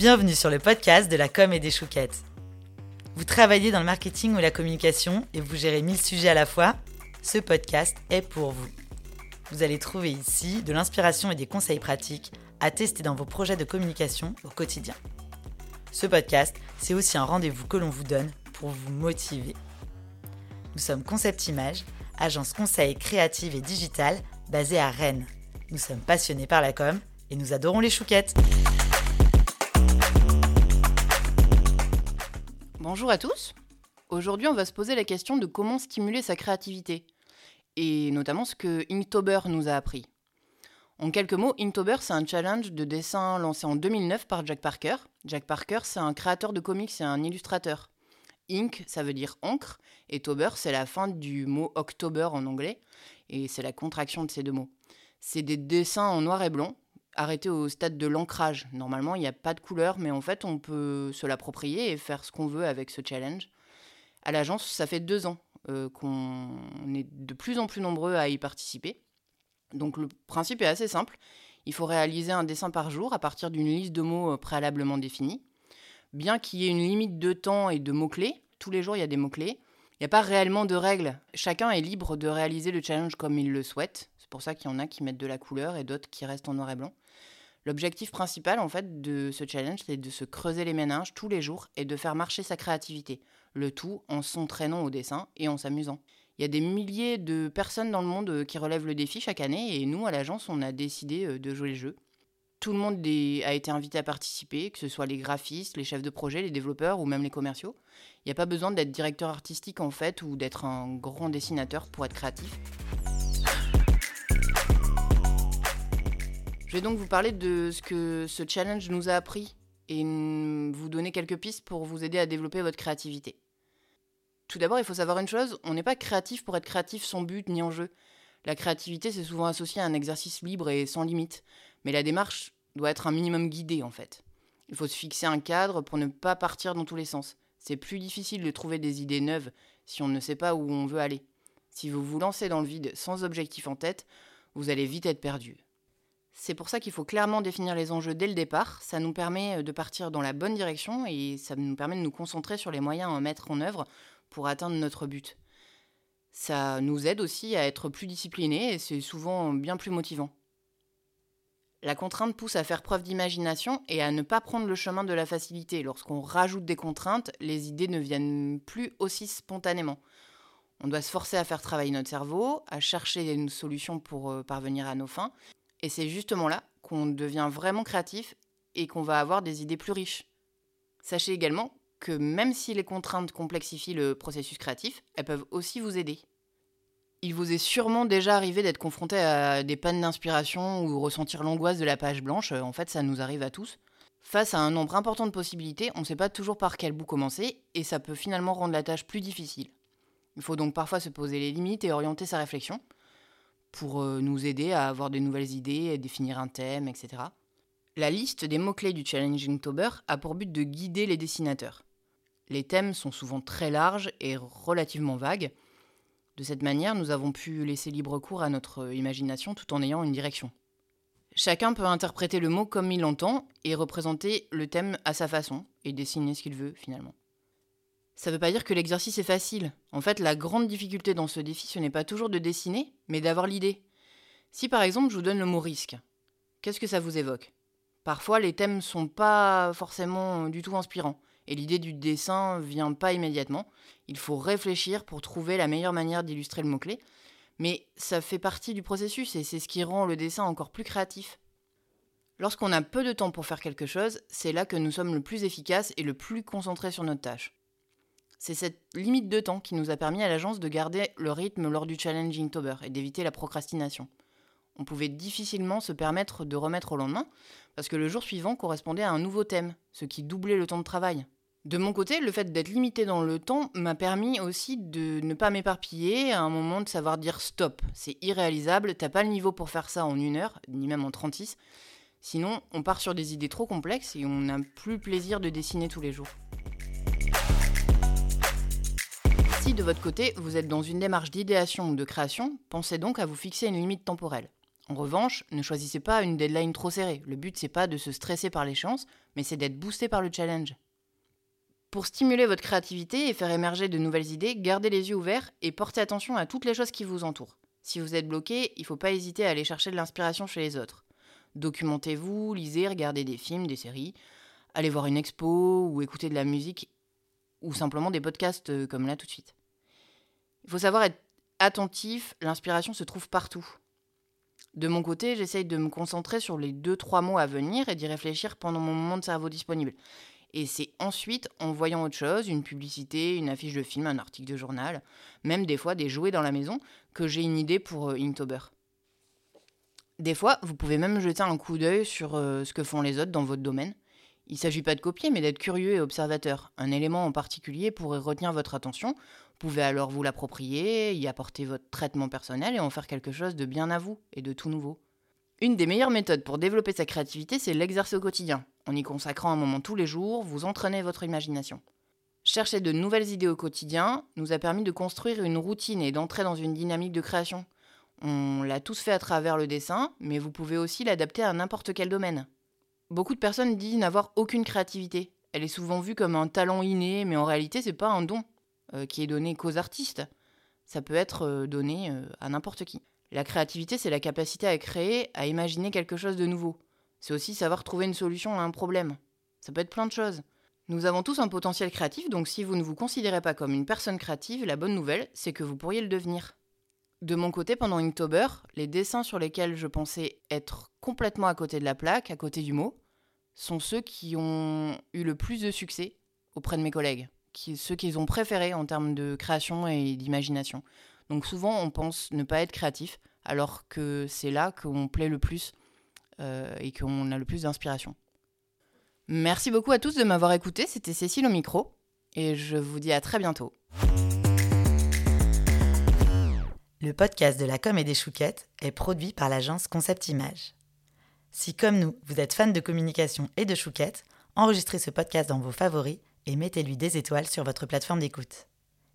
Bienvenue sur le podcast de la com et des chouquettes. Vous travaillez dans le marketing ou la communication et vous gérez mille sujets à la fois Ce podcast est pour vous. Vous allez trouver ici de l'inspiration et des conseils pratiques à tester dans vos projets de communication au quotidien. Ce podcast, c'est aussi un rendez-vous que l'on vous donne pour vous motiver. Nous sommes Concept Image, agence conseil créative et digitale basée à Rennes. Nous sommes passionnés par la com et nous adorons les chouquettes. Bonjour à tous. Aujourd'hui, on va se poser la question de comment stimuler sa créativité, et notamment ce que Inktober nous a appris. En quelques mots, Inktober, c'est un challenge de dessin lancé en 2009 par Jack Parker. Jack Parker, c'est un créateur de comics et un illustrateur. Ink, ça veut dire encre, et Tober, c'est la fin du mot October en anglais, et c'est la contraction de ces deux mots. C'est des dessins en noir et blanc, arrêté au stade de l'ancrage. Normalement, il n'y a pas de couleur, mais en fait, on peut se l'approprier et faire ce qu'on veut avec ce challenge. À l'agence, ça fait deux ans euh, qu'on est de plus en plus nombreux à y participer. Donc le principe est assez simple. Il faut réaliser un dessin par jour à partir d'une liste de mots euh, préalablement définie. Bien qu'il y ait une limite de temps et de mots-clés, tous les jours il y a des mots-clés, n'y a pas réellement de règles. Chacun est libre de réaliser le challenge comme il le souhaite. C'est pour ça qu'il y en a qui mettent de la couleur et d'autres qui restent en noir et blanc. L'objectif principal en fait de ce challenge, c'est de se creuser les méninges tous les jours et de faire marcher sa créativité. Le tout en s'entraînant au dessin et en s'amusant. Il y a des milliers de personnes dans le monde euh, qui relèvent le défi chaque année et nous à l'agence on a décidé euh, de jouer le jeu. Tout le monde a été invité à participer, que ce soit les graphistes, les chefs de projet, les développeurs ou même les commerciaux. Il n'y a pas besoin d'être directeur artistique en fait ou d'être un grand dessinateur pour être créatif. Je vais donc vous parler de ce que ce challenge nous a appris et vous donner quelques pistes pour vous aider à développer votre créativité. Tout d'abord, il faut savoir une chose, on n'est pas créatif pour être créatif sans but ni enjeu. La créativité, c'est souvent associé à un exercice libre et sans limite, mais la démarche doit être un minimum guidée en fait. Il faut se fixer un cadre pour ne pas partir dans tous les sens. C'est plus difficile de trouver des idées neuves si on ne sait pas où on veut aller. Si vous vous lancez dans le vide sans objectif en tête, vous allez vite être perdu. C'est pour ça qu'il faut clairement définir les enjeux dès le départ. Ça nous permet euh, de partir dans la bonne direction et ça nous permet de nous concentrer sur les moyens à mettre en œuvre pour atteindre notre but. Ça nous aide aussi à être plus disciplinés et c'est souvent bien plus motivant. La contrainte pousse à faire preuve d'imagination et à ne pas prendre le chemin de la facilité. Lorsqu'on rajoute des contraintes, les idées ne viennent plus aussi spontanément. On doit se forcer à faire travailler notre cerveau, à chercher une solution pour euh, parvenir à nos fins, et c'est justement là qu'on devient vraiment créatif et qu'on va avoir des idées plus riches. Sachez également que même si les contraintes complexifient le processus créatif, elles peuvent aussi vous aider. Il vous est sûrement déjà arrivé d'être confronté à des pannes d'inspiration ou ressentir l'angoisse de la page blanche, en fait ça nous arrive à tous. Face à un nombre important de possibilités, on ne sait pas toujours par quel bout commencer et ça peut finalement rendre la tâche plus difficile. Il faut donc parfois se poser les limites et orienter sa réflexion pour euh, nous aider à avoir de nouvelles idées, définir un thème, etc. La liste des mots-clés du Challenge Inktober a pour but de guider les dessinateurs. Les thèmes sont souvent très larges et relativement vagues. De cette manière, nous avons pu laisser libre cours à notre imagination tout en ayant une direction. Chacun peut interpréter le mot comme il l'entend et représenter le thème à sa façon et dessiner ce qu'il veut finalement. Ça ne veut pas dire que l'exercice est facile. En fait, la grande difficulté dans ce défi, ce n'est pas toujours de dessiner, mais d'avoir l'idée. Si par exemple je vous donne le mot risque, qu'est-ce que ça vous évoque? Parfois, les thèmes sont pas forcément du tout inspirants, et l'idée du dessin vient pas immédiatement. Il faut réfléchir pour trouver la meilleure manière d'illustrer le mot-clé, mais ça fait partie du processus et c'est ce qui rend le dessin encore plus créatif. Lorsqu'on a peu de temps pour faire quelque chose, c'est là que nous sommes le plus efficaces et le plus concentrés sur notre tâche. C'est cette limite de temps qui nous a permis à l'agence de garder le rythme lors du challenge Inktober et d'éviter la procrastination. On pouvait difficilement se permettre de remettre au lendemain, parce que le jour suivant correspondait à un nouveau thème, ce qui doublait le temps de travail. De mon côté, le fait d'être limité dans le temps m'a permis aussi de ne pas m'éparpiller, à un moment de savoir dire stop, c'est irréalisable, t'as pas le niveau pour faire ça en une heure, ni même en 36. Sinon, on part sur des idées trop complexes et on n'a plus plaisir de dessiner tous les jours. de votre côté, vous êtes dans une démarche d'idéation ou de création, pensez donc à vous fixer une limite temporelle. En revanche, ne choisissez pas une deadline trop serrée. Le but, c'est pas de se stresser par l'échéance, mais c'est d'être boosté par le challenge. Pour stimuler votre créativité et faire émerger de nouvelles idées, gardez les yeux ouverts et portez attention à toutes les choses qui vous entourent. Si vous êtes bloqué, il ne faut pas hésiter à aller chercher de l'inspiration chez les autres. Documentez-vous, lisez, regardez des films, des séries, allez voir une expo ou écoutez de la musique ou simplement des podcasts euh, comme là tout de suite. Il faut savoir être attentif, l'inspiration se trouve partout. De mon côté, j'essaye de me concentrer sur les 2-3 mots à venir et d'y réfléchir pendant mon moment de cerveau disponible. Et c'est ensuite, en voyant autre chose, une publicité, une affiche de film, un article de journal, même des fois des jouets dans la maison, que j'ai une idée pour euh, Inktober. Des fois, vous pouvez même jeter un coup d'œil sur euh, ce que font les autres dans votre domaine. Il ne s'agit pas de copier, mais d'être curieux et observateur. Un élément en particulier pourrait retenir votre attention. Vous pouvez alors vous l'approprier, y apporter votre traitement personnel et en faire quelque chose de bien à vous et de tout nouveau. Une des meilleures méthodes pour développer sa créativité, c'est l'exercer au quotidien. En y consacrant un moment tous les jours, vous entraînez votre imagination. Chercher de nouvelles idées au quotidien nous a permis de construire une routine et d'entrer dans une dynamique de création. On l'a tous fait à travers le dessin, mais vous pouvez aussi l'adapter à n'importe quel domaine. Beaucoup de personnes disent n'avoir aucune créativité. Elle est souvent vue comme un talent inné, mais en réalité, c'est pas un don euh, qui est donné qu'aux artistes. Ça peut être euh, donné euh, à n'importe qui. La créativité, c'est la capacité à créer, à imaginer quelque chose de nouveau. C'est aussi savoir trouver une solution à un problème. Ça peut être plein de choses. Nous avons tous un potentiel créatif, donc si vous ne vous considérez pas comme une personne créative, la bonne nouvelle, c'est que vous pourriez le devenir. De mon côté, pendant Inktober, les dessins sur lesquels je pensais être complètement à côté de la plaque, à côté du mot, sont ceux qui ont eu le plus de succès auprès de mes collègues, ceux qu'ils ont préférés en termes de création et d'imagination. Donc souvent, on pense ne pas être créatif, alors que c'est là qu'on plaît le plus et qu'on a le plus d'inspiration. Merci beaucoup à tous de m'avoir écouté, c'était Cécile au micro, et je vous dis à très bientôt. Le podcast de la com et des chouquettes est produit par l'agence Concept Image. Si comme nous, vous êtes fan de communication et de chouquettes, enregistrez ce podcast dans vos favoris et mettez-lui des étoiles sur votre plateforme d'écoute.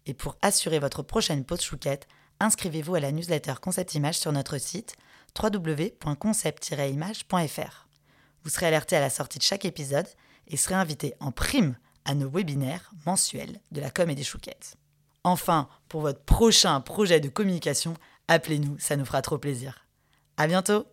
Et pour assurer votre prochaine pause chouquette, inscrivez-vous à la newsletter Concept Image sur notre site www.concept-image.fr. Vous serez alerté à la sortie de chaque épisode et serez invité en prime à nos webinaires mensuels de la com et des chouquettes. Enfin, pour votre prochain projet de communication, appelez-nous, ça nous fera trop plaisir. À bientôt!